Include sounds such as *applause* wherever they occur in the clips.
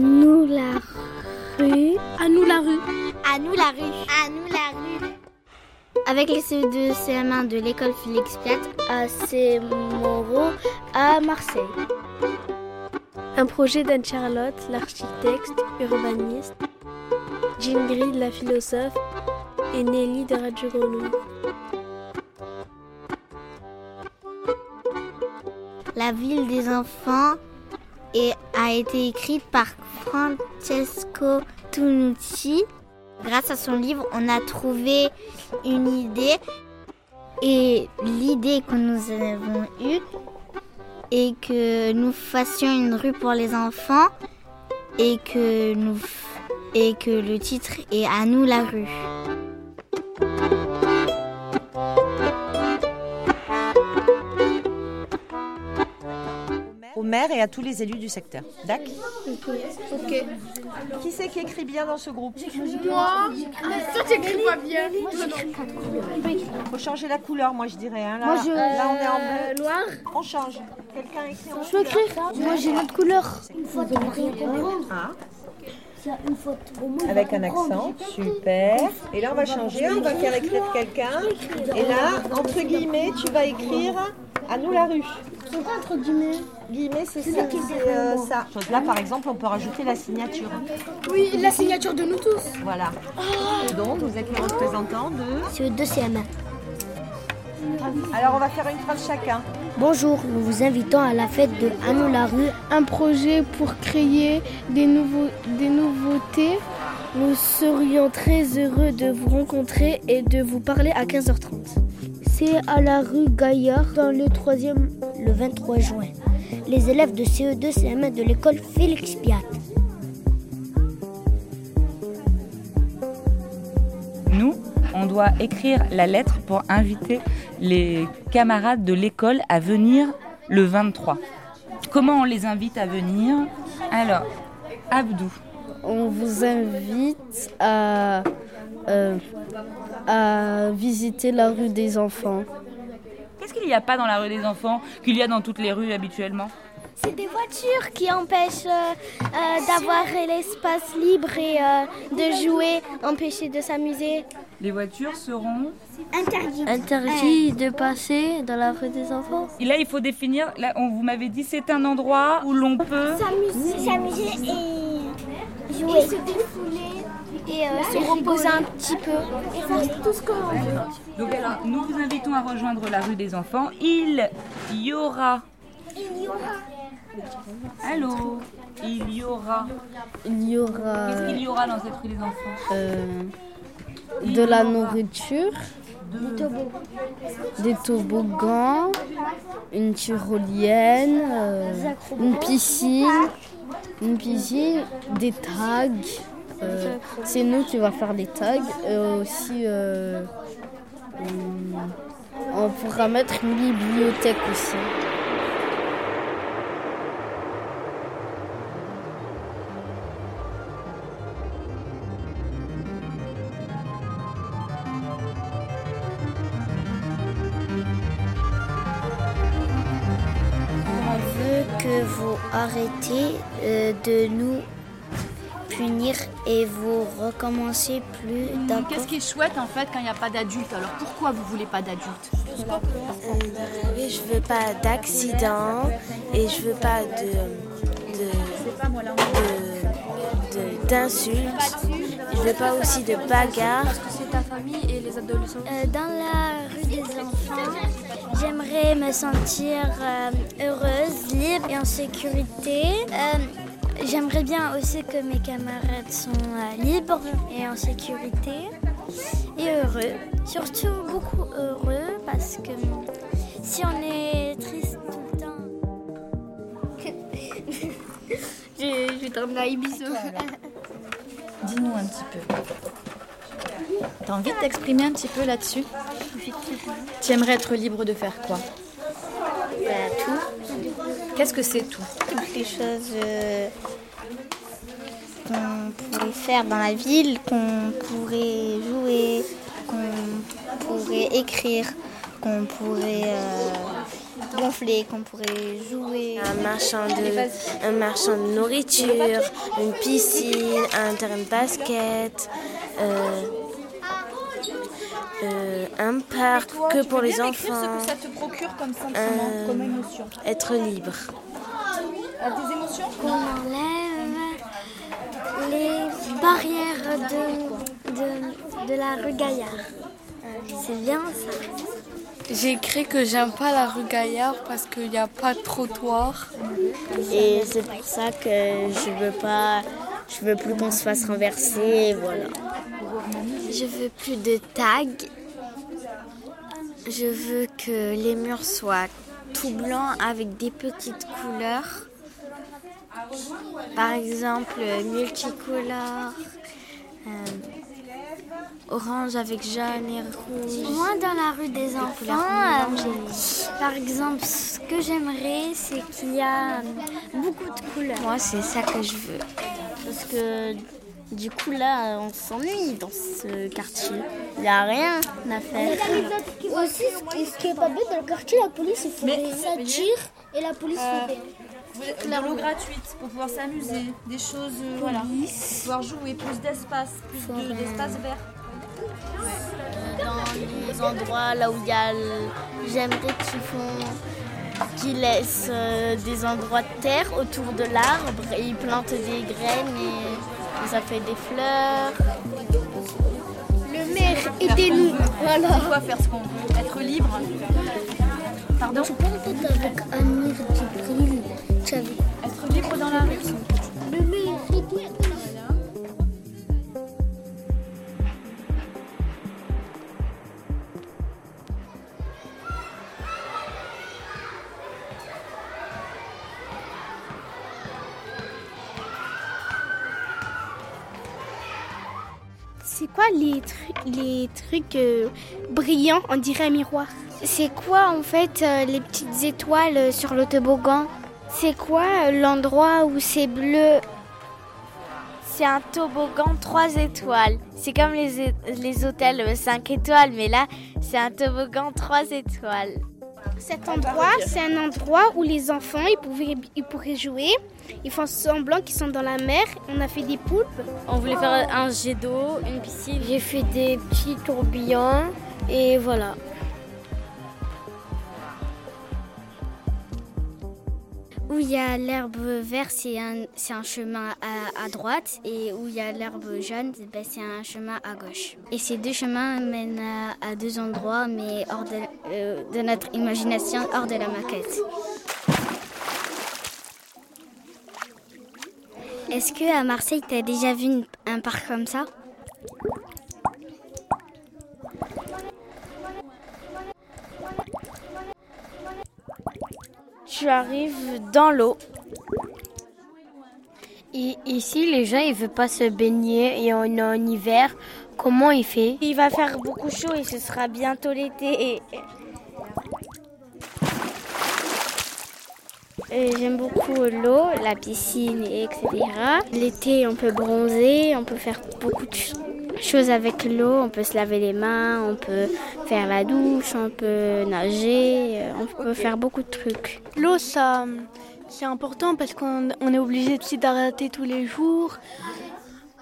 nous la rue. À nous la rue. À nous la rue. À nous la rue. Avec les CE2 CM1 de l'école Félix Piat à C. Moreau à Marseille. Un projet d'Anne-Charlotte, l'architecte, urbaniste, Gingrid, la philosophe, et Nelly de Radio Grenouille. La ville des enfants et a été écrite par Francesco Tunucci. Grâce à son livre, on a trouvé une idée et l'idée que nous avons eue est que nous fassions une rue pour les enfants et que le titre est à nous la rue. Au maire et à tous les élus du secteur. D'accord Ok. Qui c'est qui écrit bien dans ce groupe Moi Toi, tu écris pas bien. Faut changer la couleur, moi je dirais. hein. Là, Moi, je- là, on est en bleu. Noir On change. Quelqu'un écrit en Je peux écrire Moi j'ai notre couleur. Ah. Avec un accent, super. Et là, on va changer, on va faire écrire quelqu'un. Et là, entre guillemets, tu vas écrire à nous la rue. C'est quoi entre guillemets Guillemets, c'est ça. c'est, euh, ça. Là, par exemple, on peut rajouter la signature. Oui, la signature de nous tous. Voilà. Et donc, vous êtes les représentants de. C'est le 2 CM1. Alors, on va faire une phrase chacun. Bonjour, nous vous invitons à la fête de Anou la rue. Un projet pour créer des, nouveaux, des nouveautés. Nous serions très heureux de vous rencontrer et de vous parler à 15h30. C'est à la rue Gaillard, dans le 3e, le 23 juin. Les élèves de CE2 CM1 de l'école Félix Piat. Nous, on doit écrire la lettre pour inviter les camarades de l'école à venir le 23. Comment on les invite à venir? Alors, Abdou, On vous invite à, euh, à visiter la rue des enfants. Qu'est-ce qu'il n'y a pas dans la rue des enfants qu'il y a dans toutes les rues habituellement? C'est des voitures qui empêchent euh, euh, d'avoir l'espace libre et euh, de jouer, empêcher de s'amuser. Les voitures seront... Interdit. Interdit de passer dans la rue des enfants. Et là, il faut définir, là, on vous m'avait dit, c'est un endroit où l'on peut... S'amuser, s'amuser et jouer. Et se défouler et euh, se reposer un petit peu. Et faire tout ce qu'on veut. Donc alors, nous vous invitons à rejoindre la rue des enfants. Il y aura... Il y aura Allô? Il y aura... Il y aura Qu'est-ce qu'il y aura dans cette rue des enfants? Euh, de la nourriture, des toboggans, une tyrolienne, euh, une piscine, une piscine, des tags. Euh, c'est nous qui va faire les tags. Et aussi, euh, on pourra mettre une bibliothèque aussi. Que vous arrêtez euh, de nous punir et vous recommencez plus d'accord. Qu'est-ce qui est chouette en fait quand il n'y a pas d'adultes Alors pourquoi vous voulez pas d'adultes Je veux pas d'accident et je veux pas de de- de- d'insultes. Je veux pas aussi de bagarres. C'est ta famille et les adolescents. Euh, dans la rue des enfants, j'aimerais me sentir euh, heureuse, libre et en sécurité. Euh, j'aimerais bien aussi que mes camarades sont euh, libres et en sécurité et heureux. Surtout beaucoup heureux parce que si on est triste tout le temps. *laughs* je, je t'emmener à Ibiza. Dis-nous un petit peu. T'as envie de t'exprimer un petit peu là-dessus? Tu aimerais être libre de faire quoi? Bah, tout. Qu'est-ce que c'est tout? Toutes les choses euh, qu'on pourrait faire dans la ville, qu'on pourrait jouer, qu'on pourrait écrire, qu'on pourrait euh, gonfler, qu'on pourrait jouer. Un marchand de, un marchand de nourriture, une piscine, un terrain de basket, euh, euh, un parc que pour les enfants. que ça te procure comme sentiment, Euh, comme émotion Être libre. Des émotions qu'on enlève les barrières de, de, de la rue Gaillard. C'est bien ça. J'ai écrit que j'aime pas la rue Gaillard parce qu'il n'y a pas de trottoir. Et c'est pour ça que je veux pas, je veux plus qu'on se fasse renverser, et voilà. Je veux plus de tags. Je veux que les murs soient tout blancs avec des petites couleurs. Par exemple, multicolore, euh, orange avec jaune et rouge. Moi, dans la rue des enfants, euh, par exemple, ce que j'aimerais, c'est qu'il y a beaucoup de couleurs. Moi, c'est ça que je veux. Parce que du coup là, on s'ennuie dans ce quartier. Il n'y a rien à faire. Aussi, ce qui est pas bien dans le quartier, la police, il faut Mais- ça tire et la police Euh, fait rien. De l'eau gratuite pour pouvoir s'amuser, des choses, euh, voilà, pour pouvoir jouer, plus d'espace, plus de- d'espace vert. Dans les endroits là où il y a. le- J'aimerais qu'ils font. qu'ils laissent euh, des endroits de terre autour de l'arbre et ils plantent des graines et ça fait des fleurs. Le maire, aidez-nous. Voilà. On doit faire ce qu'on veut, être libre. Pardon Tu peux peut-être avec. Tu avais Être libre dans la rue. le maire, C'est quoi les, tru- les trucs euh, brillants On dirait un miroir? C'est quoi en fait euh, les petites étoiles euh, sur le toboggan? C'est quoi l'endroit où c'est bleu? C'est un toboggan 3 étoiles. C'est comme les, les hôtels 5 étoiles, mais là, c'est un toboggan 3 étoiles. Cet endroit, c'est un endroit où les enfants ils pouvaient, ils pourraient jouer. Ils font semblant qu'ils sont dans la mer. On a fait des poulpes. On voulait faire un jet d'eau, une piscine. J'ai fait des petits tourbillons et voilà. Où il y a l'herbe verte, c'est un, un chemin à, droite, et où il y a l'herbe jaune, ben, c'est un chemin à gauche. Et ces deux chemins mènent à, deux endroits, mais hors de, euh, de notre imagination, hors de la maquette. Est-ce que à Marseille, tu as déjà vu un parc comme ça? Tu arrives dans l'eau. Et ici, les gens, ils veulent pas se baigner et on est en hiver. Comment il fait? Il va faire beaucoup chaud et ce sera bientôt l'été. Et... J'aime beaucoup l'eau, la piscine, etc. L'été, on peut bronzer, on peut faire beaucoup de ch- choses avec l'eau. On peut se laver les mains, on peut faire la douche, on peut nager, euh, on peut faire beaucoup de trucs. L'eau, ça, c'est important parce qu'on on est obligé de s'hydrater tous les jours.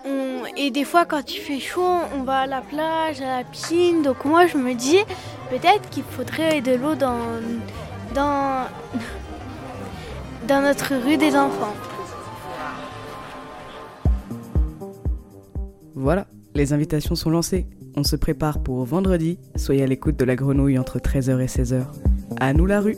On- et des fois, quand il fait chaud, on va à la plage, à la piscine. Donc moi, je me dis peut-être qu'il faudrait de l'eau dans, dans, dans notre rue des enfants. Voilà, les invitations sont lancées. On se prépare pour vendredi. Soyez à l'écoute de la grenouille entre 13h et 16h. À nous la rue